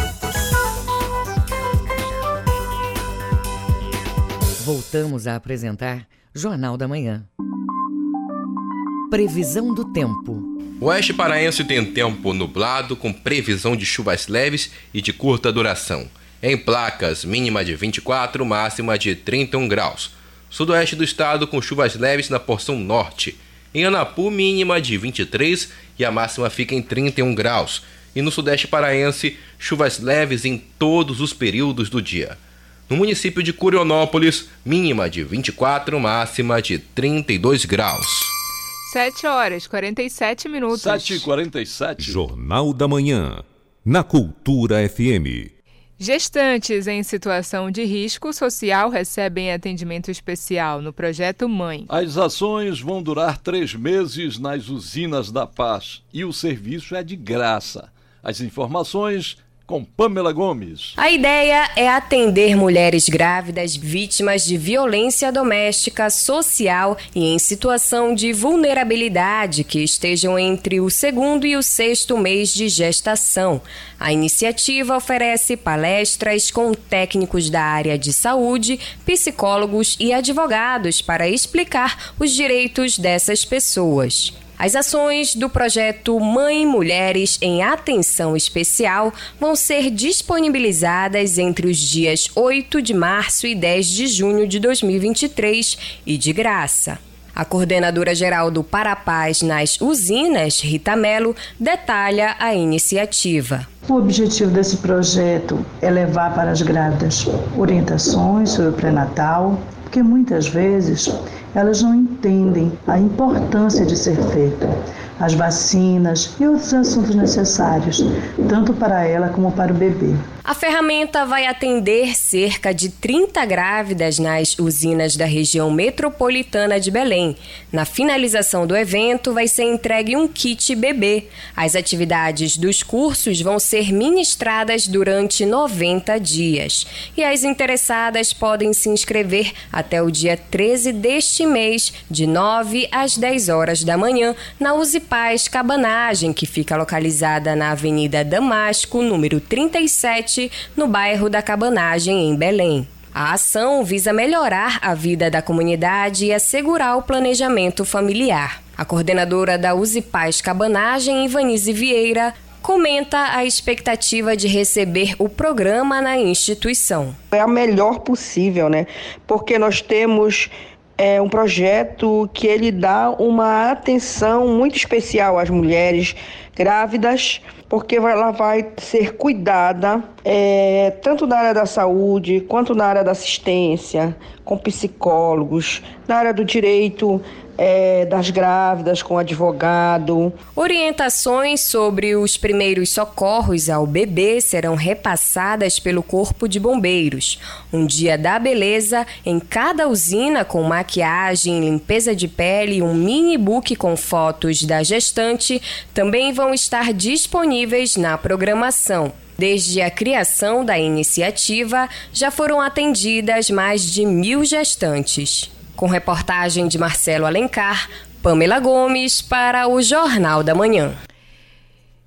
Voltamos a apresentar Jornal da Manhã. Previsão do tempo. O oeste paraense tem tempo nublado com previsão de chuvas leves e de curta duração. Em placas, mínima de 24, máxima de 31 graus. Sudoeste do estado com chuvas leves na porção norte. Em Anapu, mínima de 23 e a máxima fica em 31 graus. E no sudeste paraense, chuvas leves em todos os períodos do dia. No município de Curionópolis, mínima de 24, máxima de 32 graus. 7 horas 47 minutos. 7 e 47 Jornal da Manhã, na Cultura FM. Gestantes em situação de risco social recebem atendimento especial no projeto Mãe. As ações vão durar três meses nas usinas da paz e o serviço é de graça. As informações com Pamela Gomes. A ideia é atender mulheres grávidas vítimas de violência doméstica, social e em situação de vulnerabilidade que estejam entre o segundo e o sexto mês de gestação. A iniciativa oferece palestras com técnicos da área de saúde, psicólogos e advogados para explicar os direitos dessas pessoas. As ações do projeto Mãe e Mulheres em Atenção Especial vão ser disponibilizadas entre os dias 8 de março e 10 de junho de 2023 e de graça. A coordenadora geral do Parapaz nas usinas, Rita Melo, detalha a iniciativa. O objetivo desse projeto é levar para as grávidas orientações sobre o pré-natal, porque muitas vezes elas não entendem a importância de ser feita as vacinas e outros assuntos necessários, tanto para ela como para o bebê. A ferramenta vai atender cerca de 30 grávidas nas usinas da região metropolitana de Belém. Na finalização do evento, vai ser entregue um kit bebê. As atividades dos cursos vão ser ministradas durante 90 dias. E as interessadas podem se inscrever até o dia 13 deste mês, de 9 às 10 horas da manhã, na Usipaz Cabanagem, que fica localizada na Avenida Damasco, número 37 no bairro da Cabanagem, em Belém. A ação visa melhorar a vida da comunidade e assegurar o planejamento familiar. A coordenadora da Use Paz Cabanagem, Ivanise Vieira, comenta a expectativa de receber o programa na instituição. É a melhor possível, né? Porque nós temos é um projeto que ele dá uma atenção muito especial às mulheres grávidas, porque ela vai ser cuidada é, tanto na área da saúde quanto na área da assistência, com psicólogos, na área do direito é, das grávidas com advogado. Orientações sobre os primeiros socorros ao bebê serão repassadas pelo Corpo de Bombeiros. Um dia da beleza em cada usina com maquiagem, limpeza de pele e um mini book com fotos da gestante também vão estar disponíveis na programação. Desde a criação da iniciativa, já foram atendidas mais de mil gestantes. Com reportagem de Marcelo Alencar, Pamela Gomes para o Jornal da Manhã.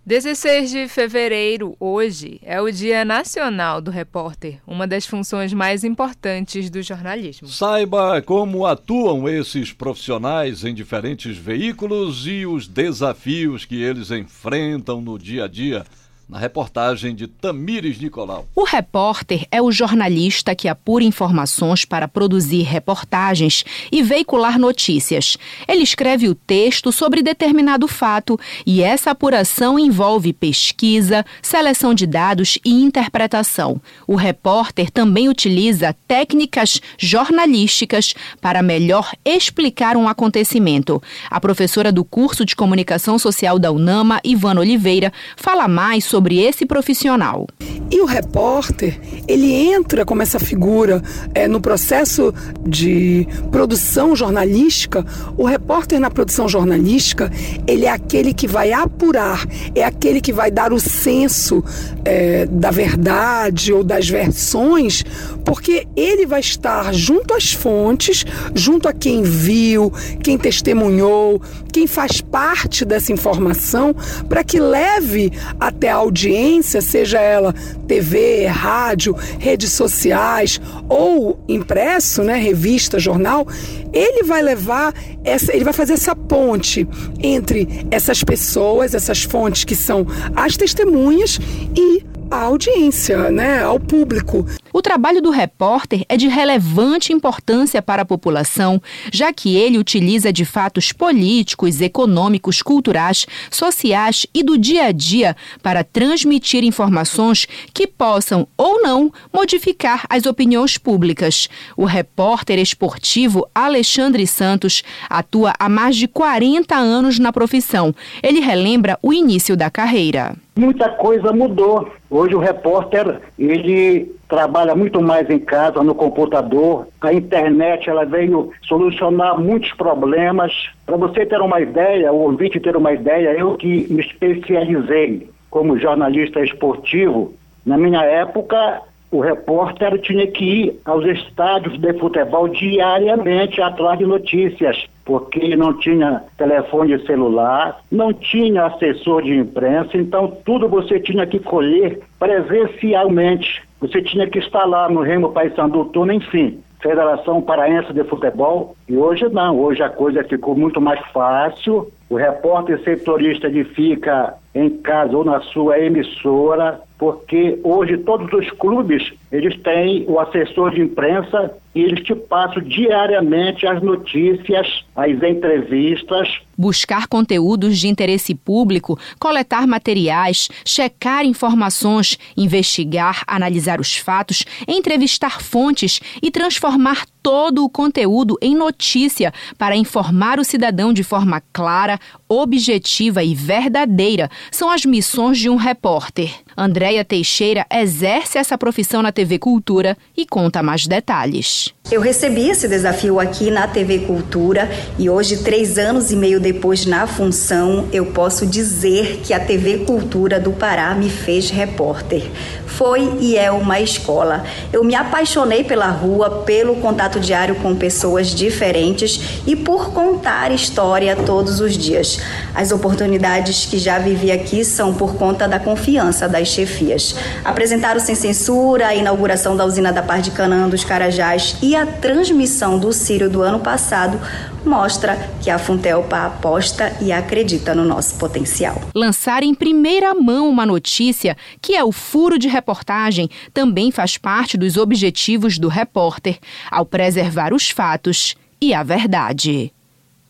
16 de fevereiro, hoje, é o Dia Nacional do Repórter, uma das funções mais importantes do jornalismo. Saiba como atuam esses profissionais em diferentes veículos e os desafios que eles enfrentam no dia a dia na reportagem de Tamires Nicolau. O repórter é o jornalista que apura informações para produzir reportagens e veicular notícias. Ele escreve o texto sobre determinado fato e essa apuração envolve pesquisa, seleção de dados e interpretação. O repórter também utiliza técnicas jornalísticas para melhor explicar um acontecimento. A professora do curso de comunicação social da UNAMA, Ivana Oliveira, fala mais sobre esse profissional. E o repórter, ele entra como essa figura é, no processo de produção jornalística. O repórter na produção jornalística, ele é aquele que vai apurar, é aquele que vai dar o senso é, da verdade ou das versões, porque ele vai estar junto às fontes, junto a quem viu, quem testemunhou, quem faz parte dessa informação, para que leve até a audiência, seja ela TV, rádio, redes sociais ou impresso, né, revista, jornal, ele vai levar essa, ele vai fazer essa ponte entre essas pessoas, essas fontes que são as testemunhas e a audiência, né, ao público. O trabalho do repórter é de relevante importância para a população, já que ele utiliza de fatos políticos, econômicos, culturais, sociais e do dia a dia para transmitir informações que possam ou não modificar as opiniões públicas. O repórter esportivo Alexandre Santos atua há mais de 40 anos na profissão. Ele relembra o início da carreira. Muita coisa mudou. Hoje o repórter, ele trabalha muito mais em casa, no computador. A internet, ela veio solucionar muitos problemas. Para você ter uma ideia, o ouvinte ter uma ideia, eu que me especializei como jornalista esportivo, na minha época, o repórter tinha que ir aos estádios de futebol diariamente atrás de notícias, porque não tinha telefone celular, não tinha assessor de imprensa, então tudo você tinha que colher presencialmente. Você tinha que estar lá no Remo Paysandu Turno, enfim. Federação Paraense de Futebol, e hoje não, hoje a coisa ficou muito mais fácil. O repórter setorista ele fica em casa ou na sua emissora, porque hoje todos os clubes eles têm o assessor de imprensa e eles te passam diariamente as notícias, as entrevistas. Buscar conteúdos de interesse público, coletar materiais, checar informações, investigar, analisar os fatos, entrevistar fontes e transformar todo o conteúdo em notícia para informar o cidadão de forma clara, objetiva e verdadeira são as missões de um repórter. Andréia Teixeira exerce essa profissão na TV Cultura e conta mais detalhes. Eu recebi esse desafio aqui na TV Cultura e hoje, três anos e meio depois na função, eu posso dizer que a TV Cultura do Pará me fez repórter. Foi e é uma escola. Eu me apaixonei pela rua, pelo contato diário com pessoas diferentes e por contar história todos os dias. As oportunidades que já vivi aqui são por conta da confiança das chefias. Apresentar o Sem Censura, a inauguração da usina da Par de Canaã dos Carajás e a transmissão do Círio do ano passado mostra que a Funtelpa aposta e acredita no nosso potencial. Lançar em primeira mão uma notícia, que é o furo de reportagem, também faz parte dos objetivos do repórter, ao preservar os fatos e a verdade.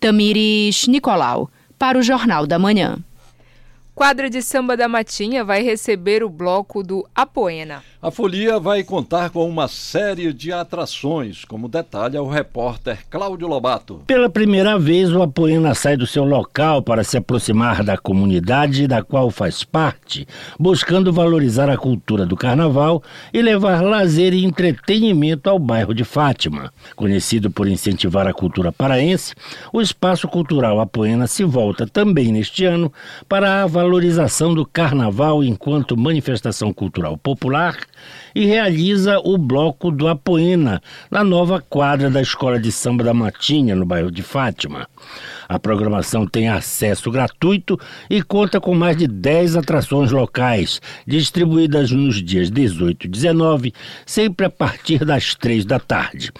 Tamires Nicolau, para o Jornal da Manhã. Quadra de Samba da Matinha vai receber o bloco do Apoena. A folia vai contar com uma série de atrações, como detalha o repórter Cláudio Lobato. Pela primeira vez, o Apoena sai do seu local para se aproximar da comunidade da qual faz parte, buscando valorizar a cultura do carnaval e levar lazer e entretenimento ao bairro de Fátima. Conhecido por incentivar a cultura paraense, o Espaço Cultural Apoena se volta também neste ano para a valorização do carnaval enquanto manifestação cultural popular e realiza o bloco do Apoena, na nova quadra da Escola de Samba da Matinha, no bairro de Fátima. A programação tem acesso gratuito e conta com mais de 10 atrações locais, distribuídas nos dias 18 e 19, sempre a partir das 3 da tarde.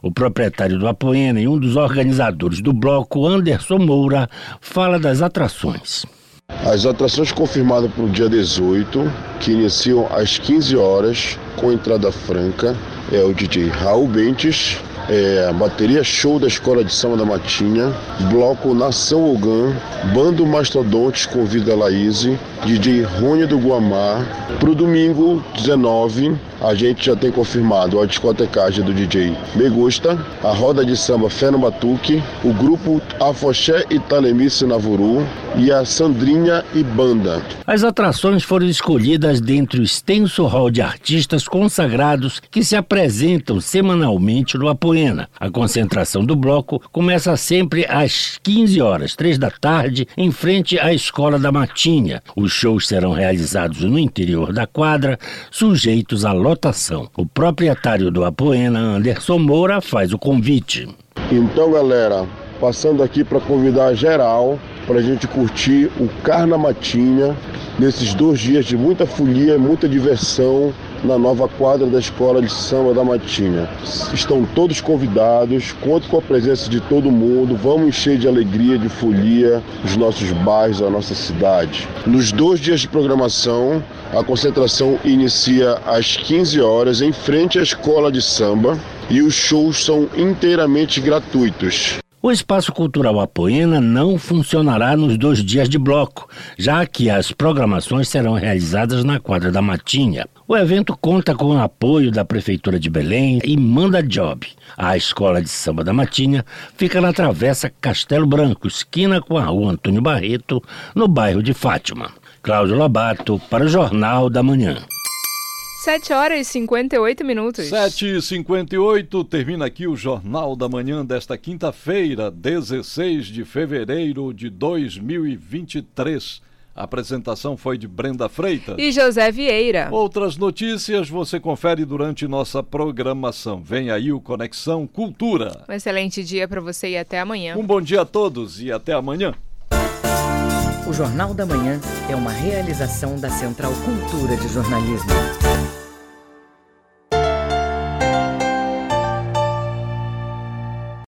O proprietário do Apoena e um dos organizadores do bloco, Anderson Moura, fala das atrações. As atrações confirmadas para o dia 18, que iniciam às 15 horas, com entrada franca, é o DJ Raul Bentes, é, a bateria show da Escola de Samba da Matinha, bloco Nação Ogan, Bando Mastodontes convida a Laís, DJ Rony do Guamá. O domingo 19, a gente já tem confirmado a discotecagem do DJ Me Gusta, a roda de samba Fé no Batuque, o grupo Afoxé Italemice Navuru e a Sandrinha e Banda. As atrações foram escolhidas dentre o extenso hall de artistas consagrados que se apresentam semanalmente no Apoena. A concentração do bloco começa sempre às 15 horas, 3 da tarde, em frente à Escola da Matinha. Os shows serão realizados no interior da quadra, sujeitos à lotação. O proprietário do Apoena, Anderson Moura, faz o convite. Então, galera, passando aqui para convidar geral para a gente curtir o Carna Matinha nesses dois dias de muita folia muita diversão na nova quadra da Escola de Samba da Matinha. Estão todos convidados, conto com a presença de todo mundo, vamos encher de alegria, de folia os nossos bairros, a nossa cidade. Nos dois dias de programação, a concentração inicia às 15 horas em frente à Escola de Samba e os shows são inteiramente gratuitos. O Espaço Cultural Apoena não funcionará nos dois dias de bloco, já que as programações serão realizadas na quadra da Matinha. O evento conta com o apoio da Prefeitura de Belém e Manda Job. A Escola de Samba da Matinha fica na Travessa Castelo Branco, esquina com a Rua Antônio Barreto, no bairro de Fátima. Cláudio Lobato, para o Jornal da Manhã. 7 horas e 58 minutos. 7 e 58 termina aqui o Jornal da Manhã desta quinta-feira, 16 de fevereiro de 2023. A apresentação foi de Brenda Freitas e José Vieira. Outras notícias você confere durante nossa programação. Vem aí o Conexão Cultura. Um excelente dia para você e até amanhã. Um bom dia a todos e até amanhã. O Jornal da Manhã é uma realização da Central Cultura de Jornalismo.